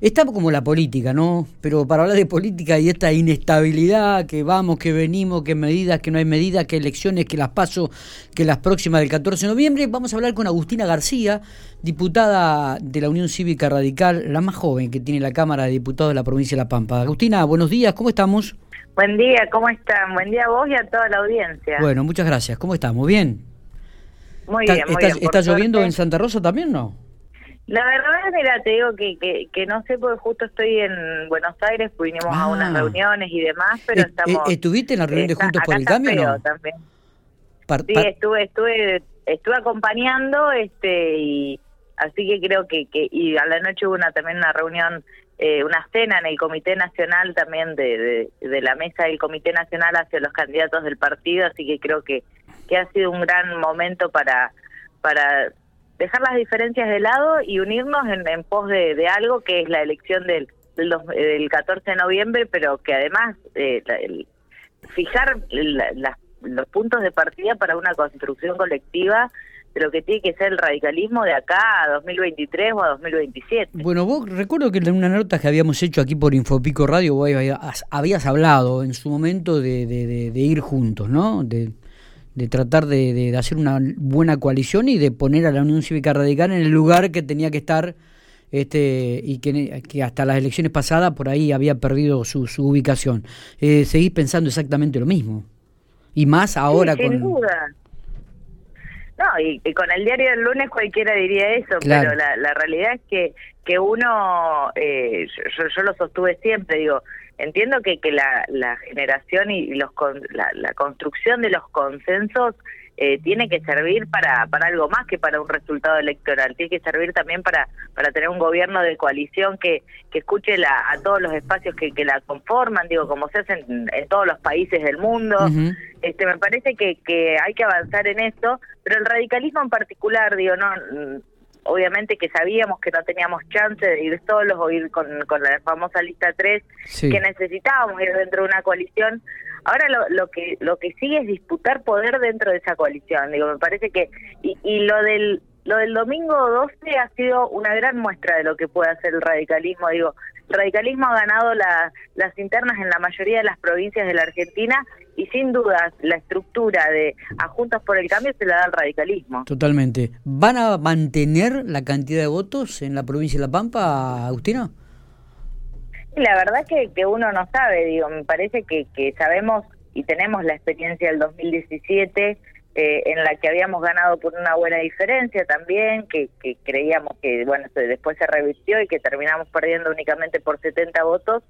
Está como la política, ¿no? Pero para hablar de política y esta inestabilidad, que vamos, que venimos, que medidas, que no hay medidas, que elecciones, que las paso, que las próximas del 14 de noviembre, vamos a hablar con Agustina García, diputada de la Unión Cívica Radical, la más joven que tiene la Cámara de Diputados de la provincia de La Pampa. Agustina, buenos días, ¿cómo estamos? Buen día, ¿cómo están? Buen día a vos y a toda la audiencia. Bueno, muchas gracias. ¿Cómo estamos? ¿Bien? Muy bien, muy está, bien. ¿Está lloviendo en Santa Rosa también, no? La verdad, mira, te digo que, que, que, no sé porque justo estoy en Buenos Aires, pues vinimos a unas Ah. reuniones y demás, pero Eh, estamos... eh, ¿Estuviste en la reunión de Juntos por el Cambio o no? También. Par- Sí, estuve, estuve, estuve acompañando, este, y así que creo que, que y a la noche hubo una también una reunión, eh, una cena en el Comité Nacional también de, de, de la mesa del Comité Nacional hacia los candidatos del partido, así que creo que, que ha sido un gran momento para, para dejar las diferencias de lado y unirnos en, en pos de, algo que es la elección del, del, dos- eh, del 14 de noviembre, pero que además eh, la- el- fijar la- las- los puntos de partida para una construcción colectiva de lo que tiene que ser el radicalismo de acá a 2023 o a 2027. Bueno, vos recuerdo que en una nota que habíamos hecho aquí por Infopico Radio, vos habías, hablado en su momento de, de- de- de ir juntos, ¿no? De, de tratar de, de- hacer una buena coalición y de poner a la Unión Cívica Radical en el lugar que tenía que estar este y que, que hasta las elecciones pasadas por ahí había perdido su, su ubicación. Eh, ¿Seguís pensando exactamente lo mismo? Y más ahora Sí, sin con... duda. No, y, y con el diario del lunes cualquiera diría eso, Claro. pero la, la realidad es que que uno, eh, yo, yo lo sostuve siempre, digo, entiendo que, que la, la generación y los con- la, la construcción de los consensos eh, tiene que servir para, para algo más que para un resultado electoral, tiene que servir también para, para tener un gobierno de coalición que, que escuche la, a todos los espacios que, que la conforman, digo, como se hace en, en todos los países del mundo. Este, me parece que, que hay que avanzar en esto, pero el radicalismo en particular, digo, no, obviamente que sabíamos que no teníamos chance de ir solos o ir con, con la famosa lista 3, Sí. que necesitábamos ir dentro de una coalición. Ahora lo, lo que lo que sigue es disputar poder dentro de esa coalición. Digo, me parece que y, y lo del lo del domingo 12 ha sido una gran muestra de lo que puede hacer el radicalismo. Digo, el radicalismo ha ganado la- las internas en la mayoría de las provincias de la Argentina y sin dudas la estructura de a Juntos por el Cambio se la da al radicalismo. Totalmente. ¿Van a mantener la cantidad de votos en la provincia de La Pampa, Agustina? La verdad que, que uno no sabe, digo, me parece que, que sabemos y tenemos la experiencia del 2017 eh, en la que habíamos ganado por una buena diferencia también, que, que creíamos que, bueno, después se revirtió y que terminamos perdiendo únicamente por 70 votos.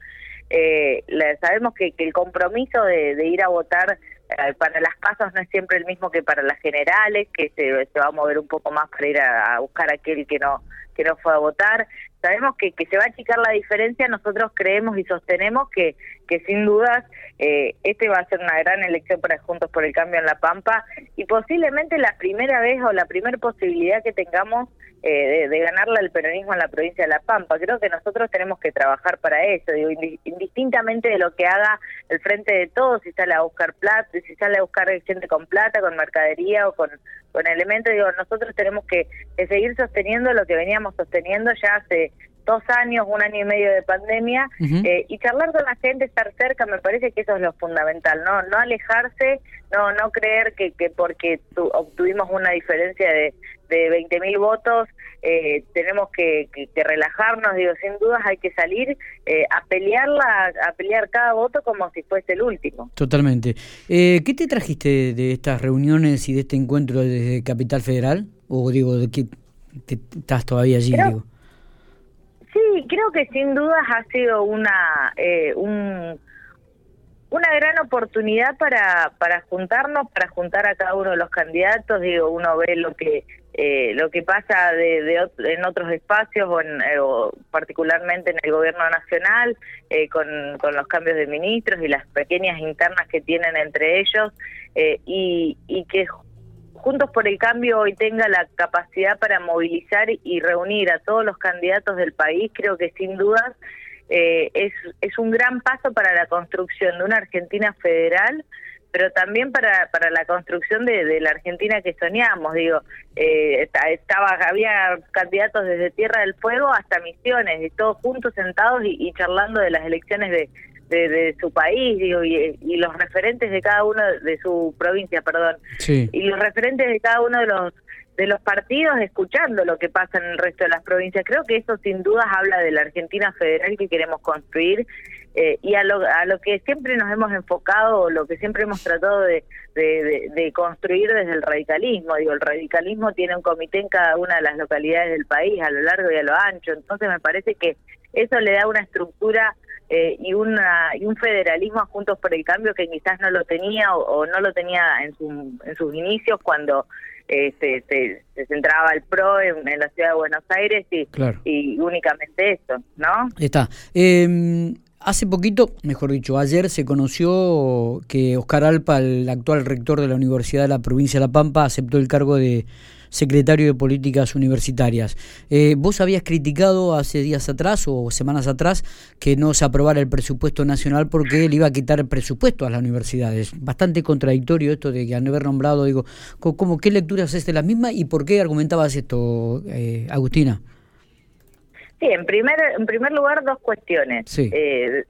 Eh, sabemos que, que el compromiso de, ir a votar eh, para las pasos no es siempre el mismo que para las generales, que se, va a mover un poco más para ir a, a buscar a aquel que no que no fue a votar. Sabemos que, que se va a achicar la diferencia, nosotros creemos y sostenemos que, que sin dudas eh, este va a ser una gran elección para Juntos por el Cambio en La Pampa y posiblemente la primera vez o la primera posibilidad que tengamos eh, de, de ganarle al peronismo en la provincia de La Pampa. Creo que nosotros tenemos que trabajar para eso, digo, indi- indistintamente de lo que haga el Frente de Todos, si sale a buscar plata, si sale a buscar gente con plata, con mercadería o con, con elementos, digo, nosotros tenemos que seguir sosteniendo lo que veníamos sosteniendo ya hace dos años, un año y medio de pandemia, eh, y charlar con la gente, estar cerca, me parece que eso es lo fundamental, no no alejarse, no no creer que, que porque tu- obtuvimos una diferencia de, de 20 mil votos, eh, tenemos que, que- que relajarnos, digo, sin dudas hay que salir eh, a pelearla, a pelear cada voto como si fuese el último. Totalmente. Eh, ¿Qué te trajiste de estas reuniones y de este encuentro desde Capital Federal? O digo, ¿de qué te- estás todavía allí? Digo? Creo que sin dudas ha sido una eh, un, una gran oportunidad para para juntarnos, para juntar a cada uno de los candidatos. Digo, uno ve lo que eh, lo que pasa de, de en otros espacios o, eh, o particularmente en el gobierno nacional eh, con, con los cambios de ministros y las pequeñas internas que tienen entre ellos eh, y, y que Juntos por el Cambio hoy tenga la capacidad para movilizar y reunir a todos los candidatos del país, creo que sin dudas eh, es, es un gran paso para la construcción de una Argentina federal pero también para, para la construcción de, la Argentina que soñamos. Digo, eh, estaba había candidatos desde Tierra del Fuego hasta Misiones, y todos juntos sentados y, charlando de las elecciones de, de, su país digo, y, los referentes de cada uno de su provincia, perdón, y los referentes de cada uno de los de los partidos escuchando lo que pasa en el resto de las provincias. Creo que eso sin dudas habla de la Argentina federal que queremos construir eh, y a lo, a lo que siempre nos hemos enfocado, lo que siempre hemos tratado de, de, construir desde el radicalismo. Digo, el radicalismo tiene un comité en cada una de las localidades del país, a lo largo y a lo ancho. Entonces me parece que eso le da una estructura eh, y, una, y un federalismo a Juntos por el Cambio que quizás no lo tenía o, no lo tenía en, su, en sus inicios cuando este, se, centraba el PRO en, la ciudad de Buenos Aires y, y únicamente eso, ¿no? Está. Eh, Hace poquito, mejor dicho, ayer se conoció que Oscar Alpa, el actual rector de la Universidad de la Provincia de La Pampa, aceptó el cargo de secretario de Políticas Universitarias. Eh, vos habías criticado hace días atrás o semanas atrás que no se aprobara el presupuesto nacional porque él iba a quitar presupuesto a las universidades. Bastante contradictorio esto de que al no haber nombrado, digo, ¿cómo, ¿qué lecturas es de la misma y por qué argumentabas esto, eh, Agustina? Sí, en primer, en primer lugar, dos cuestiones. Eh,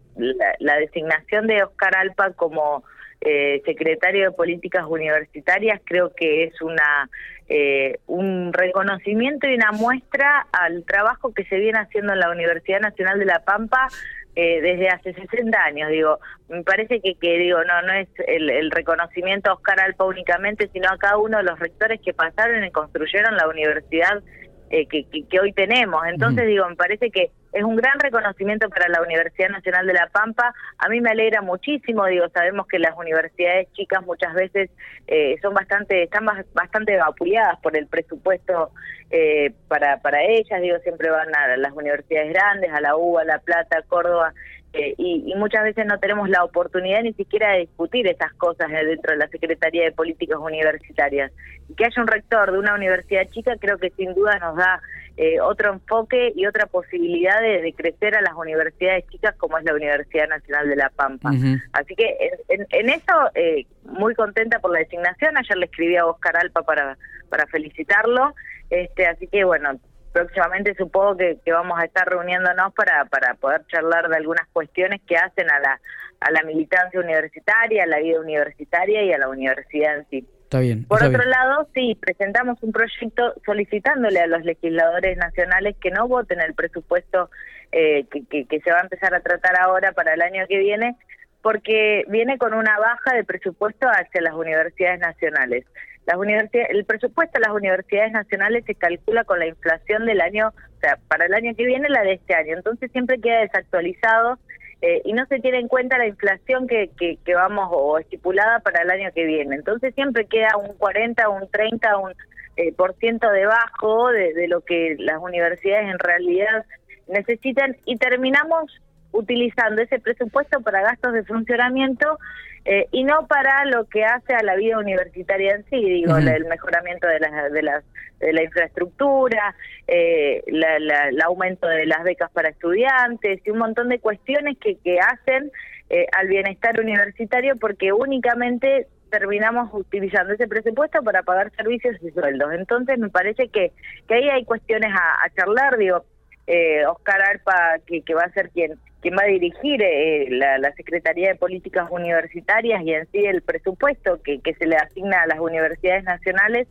la, designación de Oscar Alpa como eh, secretario de Políticas Universitarias creo que es una eh, un reconocimiento y una muestra al trabajo que se viene haciendo en la Universidad Nacional de La Pampa desde hace 60 años, digo, me parece que, que digo, no, no es el, el, reconocimiento a Oscar Alpa únicamente, sino a cada uno de los rectores que pasaron y construyeron la universidad eh, que, que, hoy tenemos. Entonces, digo, me parece que es un gran reconocimiento para la Universidad Nacional de La Pampa. A mí me alegra muchísimo, digo, sabemos que las universidades chicas muchas veces eh, son bastante, están bastante vapuleadas por el presupuesto eh, para, para ellas, digo, siempre van a las universidades grandes, a la UBA, a La Plata, Córdoba, eh, y, muchas veces no tenemos la oportunidad ni siquiera de discutir esas cosas dentro de la Secretaría de Políticas Universitarias. Y que haya un rector de una universidad chica creo que sin duda nos da eh, otro enfoque y otra posibilidad de, crecer a las universidades chicas como es la Universidad Nacional de La Pampa. Así que en, eso, eh, muy contenta por la designación. Ayer le escribí a Oscar Alpa para, para felicitarlo. Este, así que bueno, próximamente supongo que, vamos a estar reuniéndonos para, para poder charlar de algunas cuestiones que hacen a la, a la militancia universitaria, a la vida universitaria y a la universidad en sí. Está bien. Por otro lado, sí, presentamos un proyecto solicitándole a los legisladores nacionales que no voten el presupuesto eh, que, que se va a empezar a tratar ahora para el año que viene, porque viene con una baja de presupuesto hacia las universidades nacionales. Las universidades, el presupuesto de las universidades nacionales se calcula con la inflación del año, o sea, para el año que viene la de este año, entonces siempre queda desactualizado eh, y no se tiene en cuenta la inflación que, que, vamos o estipulada para el año que viene. Entonces siempre queda un 40, un 30, un eh, por ciento debajo de, de lo que las universidades en realidad necesitan y terminamos utilizando ese presupuesto para gastos de funcionamiento eh, y no para lo que hace a la vida universitaria en sí, digo, el mejoramiento de la, de la, de la infraestructura, eh, el aumento de las becas para estudiantes y un montón de cuestiones que, que hacen eh, al bienestar universitario porque únicamente terminamos utilizando ese presupuesto para pagar servicios y sueldos. Entonces me parece que, que ahí hay cuestiones a, a charlar, digo, eh, Oscar Arpa, que, que, va a ser quien, quien va a dirigir eh, la, Secretaría de Políticas Universitarias y en sí el presupuesto que, que se le asigna a las universidades nacionales,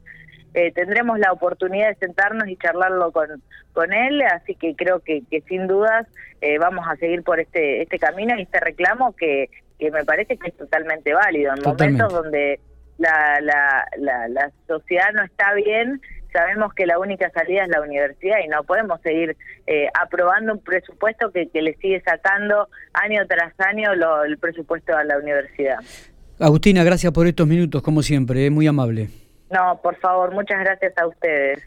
eh, tendremos la oportunidad de sentarnos y charlarlo con, con él, así que creo que, que sin dudas eh, vamos a seguir por este, este camino y este reclamo que, que me parece que es totalmente válido. En momentos donde la, la, la, la sociedad no está bien, sabemos que la única salida es la universidad y no podemos seguir eh, aprobando un presupuesto que, le sigue sacando año tras año el presupuesto a la universidad. Agustina, gracias por estos minutos, como siempre, es muy amable. No, por favor, muchas gracias a ustedes.